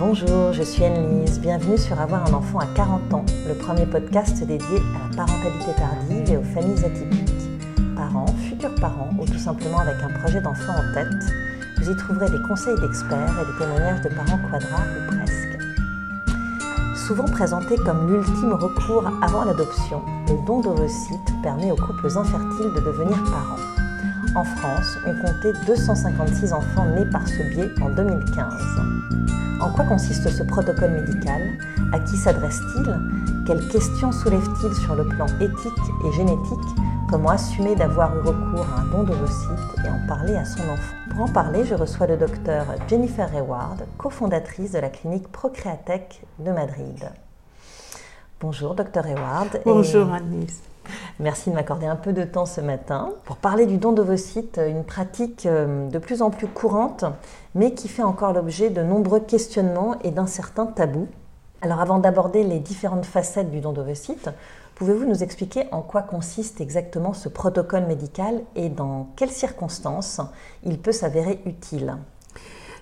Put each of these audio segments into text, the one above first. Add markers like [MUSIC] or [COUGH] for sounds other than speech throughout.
Bonjour, je suis Anne-Lise. Bienvenue sur Avoir un enfant à 40 ans, le premier podcast dédié à la parentalité tardive et aux familles atypiques. Parents, futurs parents ou tout simplement avec un projet d'enfant en tête, vous y trouverez des conseils d'experts et des témoignages de parents quadras ou presque. Souvent présenté comme l'ultime recours avant l'adoption, le don d'ovocytes permet aux couples infertiles de devenir parents. En France, on comptait 256 enfants nés par ce biais en 2015. En quoi consiste ce protocole médical? À qui s'adresse-t-il? Quelles questions soulève-t-il sur le plan éthique et génétique? Comment assumer d'avoir eu recours à un don d'ovocytes et en parler à son enfant? Pour en parler, je reçois le docteur Jennifer Reward, cofondatrice de la clinique Procreatech de Madrid. Bonjour, docteur Reward. Bonjour, Annelise. Merci de m'accorder un peu de temps ce matin pour parler du don d'ovocytes, une pratique euh, de plus en plus courante, mais qui fait encore l'objet de nombreux questionnements et d'un certain tabou. Alors avant d'aborder les différentes facettes du don d'ovocytes, pouvez-vous nous expliquer en quoi consiste exactement ce protocole médical et dans quelles circonstances il peut s'avérer utile?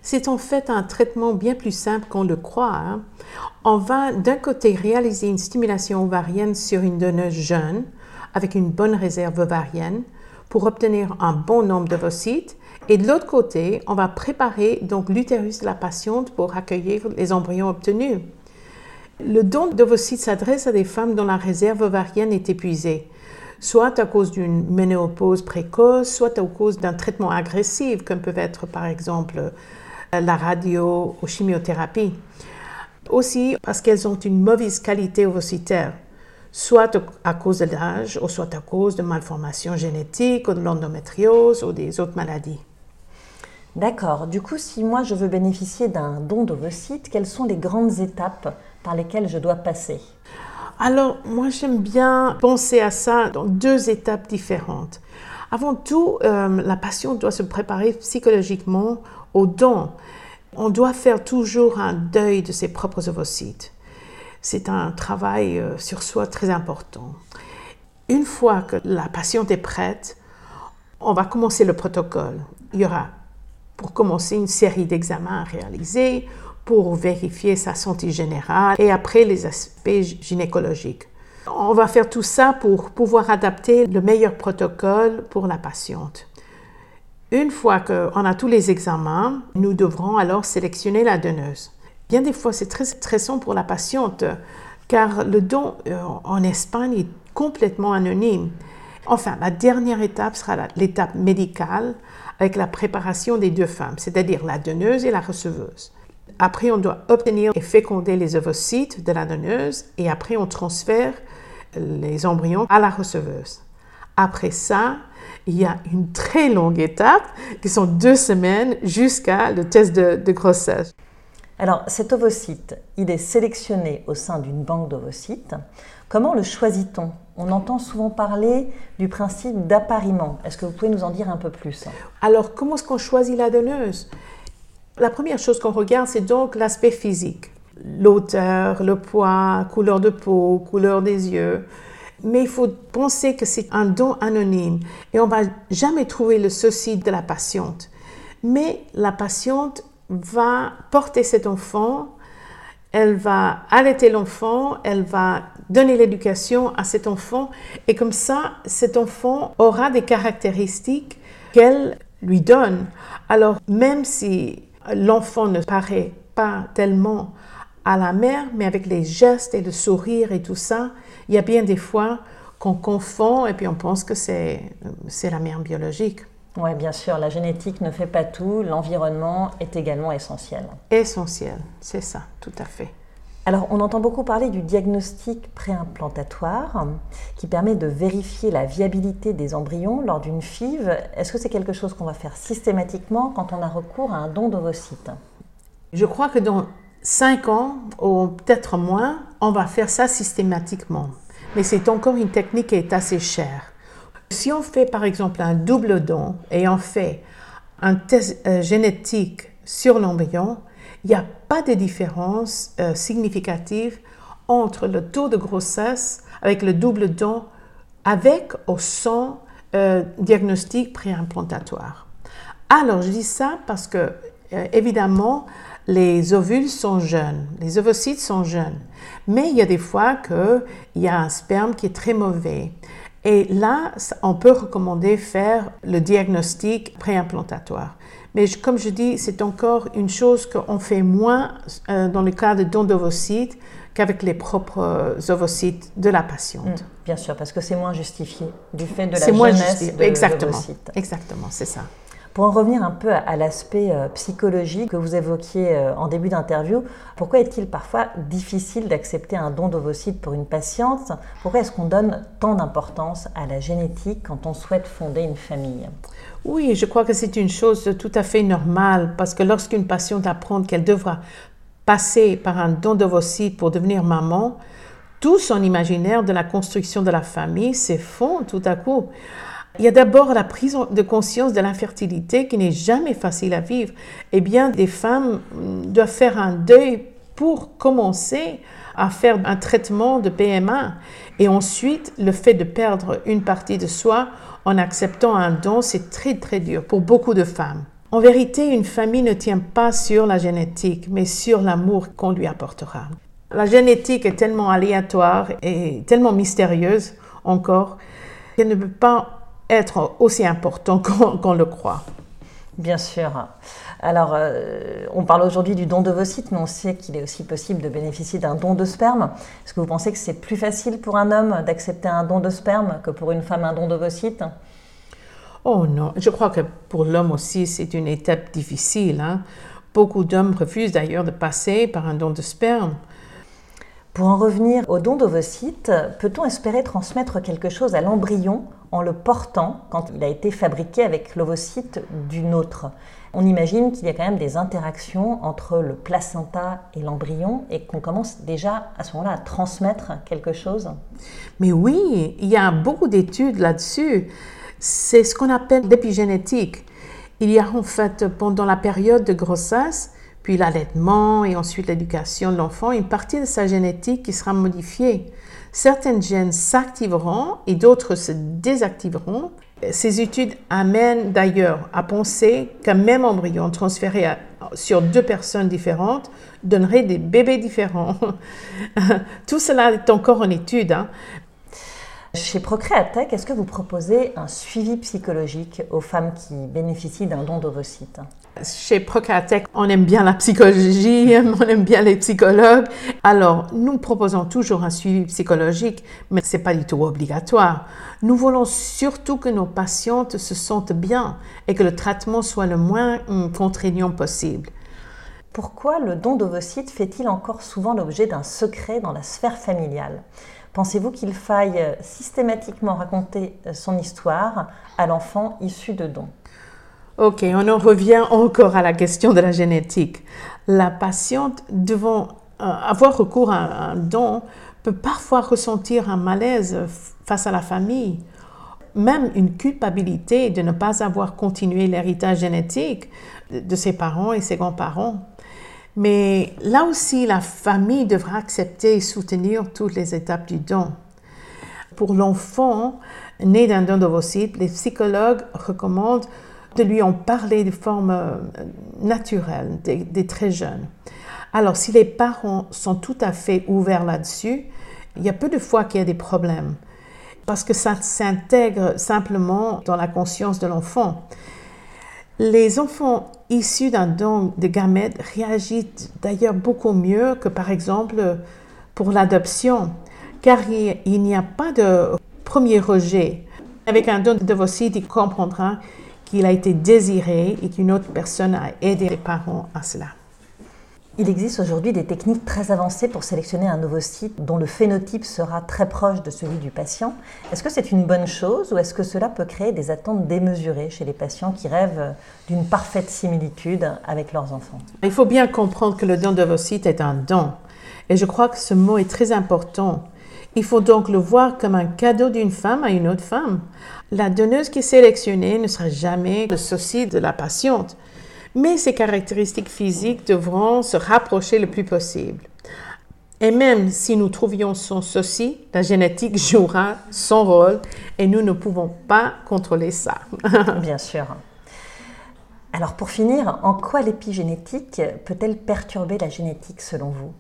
C'est en fait un traitement bien plus simple qu'on le croit. Hein. On va d'un côté réaliser une stimulation ovarienne sur une donneuse jeune avec une bonne réserve ovarienne pour obtenir un bon nombre d'ovocytes. Et de l'autre côté, on va préparer donc l'utérus de la patiente pour accueillir les embryons obtenus. Le don d'ovocytes s'adresse à des femmes dont la réserve ovarienne est épuisée, soit à cause d'une ménopause précoce, soit à cause d'un traitement agressif, comme peut être par exemple la radio ou chimiothérapie. Aussi parce qu'elles ont une mauvaise qualité ovocytaire soit à cause de l'âge, ou soit à cause de malformations génétiques, ou de l'endométriose, ou des autres maladies. D'accord. Du coup, si moi je veux bénéficier d'un don d'ovocytes, quelles sont les grandes étapes par lesquelles je dois passer? Alors, moi j'aime bien penser à ça dans deux étapes différentes. Avant tout, euh, la patiente doit se préparer psychologiquement au don. On doit faire toujours un deuil de ses propres ovocytes c'est un travail euh, sur soi très important. Une fois que la patiente est prête, on va commencer le protocole. Il y aura, pour commencer, une série d'examens à réaliser pour vérifier sa santé générale et après les aspects gynécologiques. On va faire tout ça pour pouvoir adapter le meilleur protocole pour la patiente. Une fois qu'on a tous les examens, nous devrons alors sélectionner la donneuse. Bien des fois, c'est très stressant pour la patiente car le don euh, en Espagne est complètement anonyme. Enfin, la dernière étape sera l'étape médicale avec la préparation des deux femmes, c'est-à-dire la donneuse et la receveuse. Après, on doit obtenir et féconder les ovocytes de la donneuse et après, on transfère les embryons à la receveuse. Après ça, il y a une très longue étape qui sont deux semaines jusqu'à le test de grossesse. Alors cet ovocyte, il est sélectionné au sein d'une banque d'ovocytes. Comment le choisit-on? On entend souvent parler du principe d'appariement. Est-ce que vous pouvez nous en dire un peu plus? Alors comment est-ce qu'on choisit la donneuse? La première chose qu'on regarde, c'est donc l'aspect physique. L'auteur, le poids, couleur de peau, couleur des yeux. Mais il faut penser que c'est un don anonyme et on va jamais trouver le souci de la patiente. Mais la patiente va porter cet enfant, elle va allaiter l'enfant, elle va donner l'éducation à cet enfant et comme ça, cet enfant aura des caractéristiques qu'elle lui donne. Alors même si l'enfant ne paraît pas tellement à la mère, mais avec les gestes et le sourire et tout ça, il y a bien des fois qu'on confond et puis on pense que c'est la mère biologique. Oui, bien sûr, la génétique ne fait pas tout, l'environnement est également essentiel. Essentiel, c'est ça, tout à fait. Alors, on entend beaucoup parler du diagnostic préimplantatoire qui permet de vérifier la viabilité des embryons lors d'une FIV. Est-ce que c'est quelque chose qu'on va faire systématiquement quand on a recours à un don d'ovocytes? Je crois que dans 5 ans, ou peut-être moins, on va faire ça systématiquement. Mais c'est encore une technique qui est assez chère. Si on fait par exemple un double don et on fait un test euh, génétique sur l'embryon, il n'y a pas de différence euh, significative entre le taux de grossesse avec le double don avec ou sans euh, diagnostic préimplantatoire. Alors, je dis ça parce que, évidemment, les ovules sont jeunes, les ovocytes sont jeunes. Mais il y a des fois qu'il y a un sperme qui est très mauvais. Et là, on peut recommander faire le diagnostic préimplantatoire. Mais comme je dis, c'est encore une chose qu'on fait moins euh, dans le cas de dons d'ovocytes qu'avec les propres ovocytes de la patiente. Mm, bien sûr, parce que c'est moins justifié du fait de la jeunesse de Exactement, exactement, c'est ça. Pour en revenir un peu à, l'aspect euh, psychologique que vous évoquiez euh, en début d'interview, pourquoi est-il parfois difficile d'accepter un don d'ovocytes pour une patiente? Pourquoi est-ce qu'on donne tant d'importance à la génétique quand on souhaite fonder une famille? Oui, je crois que c'est une chose tout à fait normale parce que lorsqu'une patiente apprend qu'elle devra passer par un don d'ovocytes pour devenir maman, tout son imaginaire de la construction de la famille s'effondre tout à coup. Il y a d'abord la prise de conscience de l'infertilité qui n'est jamais facile à vivre. Eh bien, des femmes doivent faire un deuil pour commencer à faire un traitement de PMA. Et ensuite, le fait de perdre une partie de soi en acceptant un don, c'est très très dur pour beaucoup de femmes. En vérité, une famille ne tient pas sur la génétique, mais sur l'amour qu'on lui apportera. La génétique est tellement aléatoire et tellement mystérieuse encore qu'elle ne peut pas être aussi important qu'on le croit. Bien sûr. Alors, euh, on parle aujourd'hui du don d'ovocytes, mais on sait qu'il est aussi possible de bénéficier d'un don de sperme. Est-ce que vous pensez que c'est plus facile pour un homme d'accepter un don de sperme que pour une femme un don d'ovocytes Oh non, je crois que pour l'homme aussi, c'est une étape difficile. Hein. Beaucoup d'hommes refusent d'ailleurs de passer par un don de sperme. Pour en revenir au don d'ovocytes, peut-on espérer transmettre quelque chose à l'embryon en le portant quand il a été fabriqué avec l'ovocyte d'une autre? On imagine qu'il y a quand même des interactions entre le placenta et l'embryon et qu'on commence déjà à ce moment-là à transmettre quelque chose? Mais oui, il y a beaucoup d'études là-dessus. C'est ce qu'on appelle l'épigénétique. Il y a en fait pendant la période de grossesse, puis l'allaitement et ensuite l'éducation de l'enfant, une partie de sa génétique qui sera modifiée. Certains gènes s'activeront et d'autres se désactiveront. Ces études amènent d'ailleurs à penser qu'un même embryon transféré sur deux personnes différentes donnerait des bébés différents. [LAUGHS] Tout cela est encore en étude, hein. Chez Procreatech, est-ce que vous proposez un suivi psychologique aux femmes qui bénéficient d'un don d'ovocytes? Chez Procreatech, on aime bien la psychologie, [LAUGHS] on aime bien les psychologues. Alors, nous proposons toujours un suivi psychologique, mais ce n'est pas du tout obligatoire. Nous voulons surtout que nos patientes se sentent bien et que le traitement soit le moins hum, contraignant possible. Pourquoi le don d'ovocytes fait-il encore souvent l'objet d'un secret dans la sphère familiale? Pensez-vous qu'il faille systématiquement raconter son histoire à l'enfant issu de dons? Ok, on en revient encore à la question de la génétique. La patiente devant euh, avoir recours à un don peut parfois ressentir un malaise face à la famille, même une culpabilité de ne pas avoir continué l'héritage génétique de ses parents et ses grands-parents. Mais là aussi, la famille devra accepter et soutenir toutes les étapes du don. Pour l'enfant né d'un don d'ovocyte, les psychologues recommandent de lui en parler de forme euh, naturelle, des, très jeunes. Alors, si les parents sont tout à fait ouverts là-dessus, il y a peu de fois qu'il y a des problèmes, parce que ça s'intègre simplement dans la conscience de l'enfant. Les enfants issus d'un don de gamètes réagissent d'ailleurs beaucoup mieux que par exemple pour l'adoption, car il, n'y a pas de premier rejet. Avec un don de d'ovocytes, il comprendra qu'il a été désiré et qu'une autre personne a aidé les parents à cela. Il existe aujourd'hui des techniques très avancées pour sélectionner un ovocyte dont le phénotype sera très proche de celui du patient. Est-ce que c'est une bonne chose ou est-ce que cela peut créer des attentes démesurées chez les patients qui rêvent d'une parfaite similitude avec leurs enfants? Il faut bien comprendre que le don d'ovocyte est un don. Et je crois que ce mot est très important. Il faut donc le voir comme un cadeau d'une femme à une autre femme. La donneuse qui est sélectionnée ne sera jamais le souci de la patiente mais ses caractéristiques physiques devront se rapprocher le plus possible. Et même si nous trouvions son souci, la génétique jouera son rôle et nous ne pouvons pas contrôler ça. [LAUGHS] Bien sûr. Alors pour finir, en quoi l'épigénétique peut-elle perturber la génétique selon vous?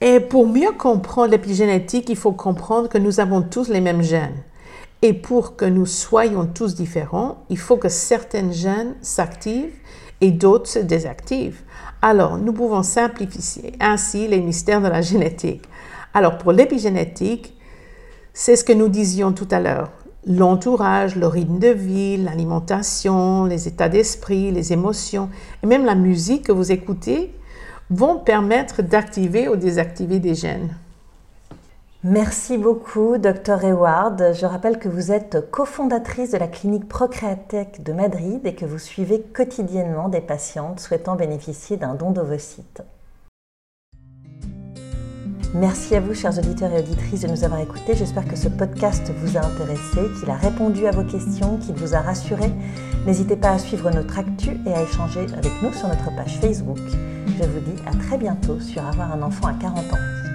Et pour mieux comprendre l'épigénétique, il faut comprendre que nous avons tous les mêmes gènes. Et pour que nous soyons tous différents, il faut que certains gènes s'activent et d'autres se désactivent. Alors, nous pouvons simplifier ainsi les mystères de la génétique. Alors, pour l'épigénétique, c'est ce que nous disions tout à l'heure. L'entourage, le rythme de vie, l'alimentation, les états d'esprit, les émotions et même la musique que vous écoutez vont permettre d'activer ou désactiver des gènes. Merci beaucoup, Dr. Eward. Je rappelle que vous êtes cofondatrice de la clinique Procreatech de Madrid et que vous suivez quotidiennement des patientes souhaitant bénéficier d'un don d'ovocytes. Merci à vous, chers auditeurs et auditrices, de nous avoir écoutés. J'espère que ce podcast vous a intéressé, qu'il a répondu à vos questions, qu'il vous a rassuré. N'hésitez pas à suivre notre actu et à échanger avec nous sur notre page Facebook. Je vous dis à très bientôt sur Avoir un enfant à 40 ans.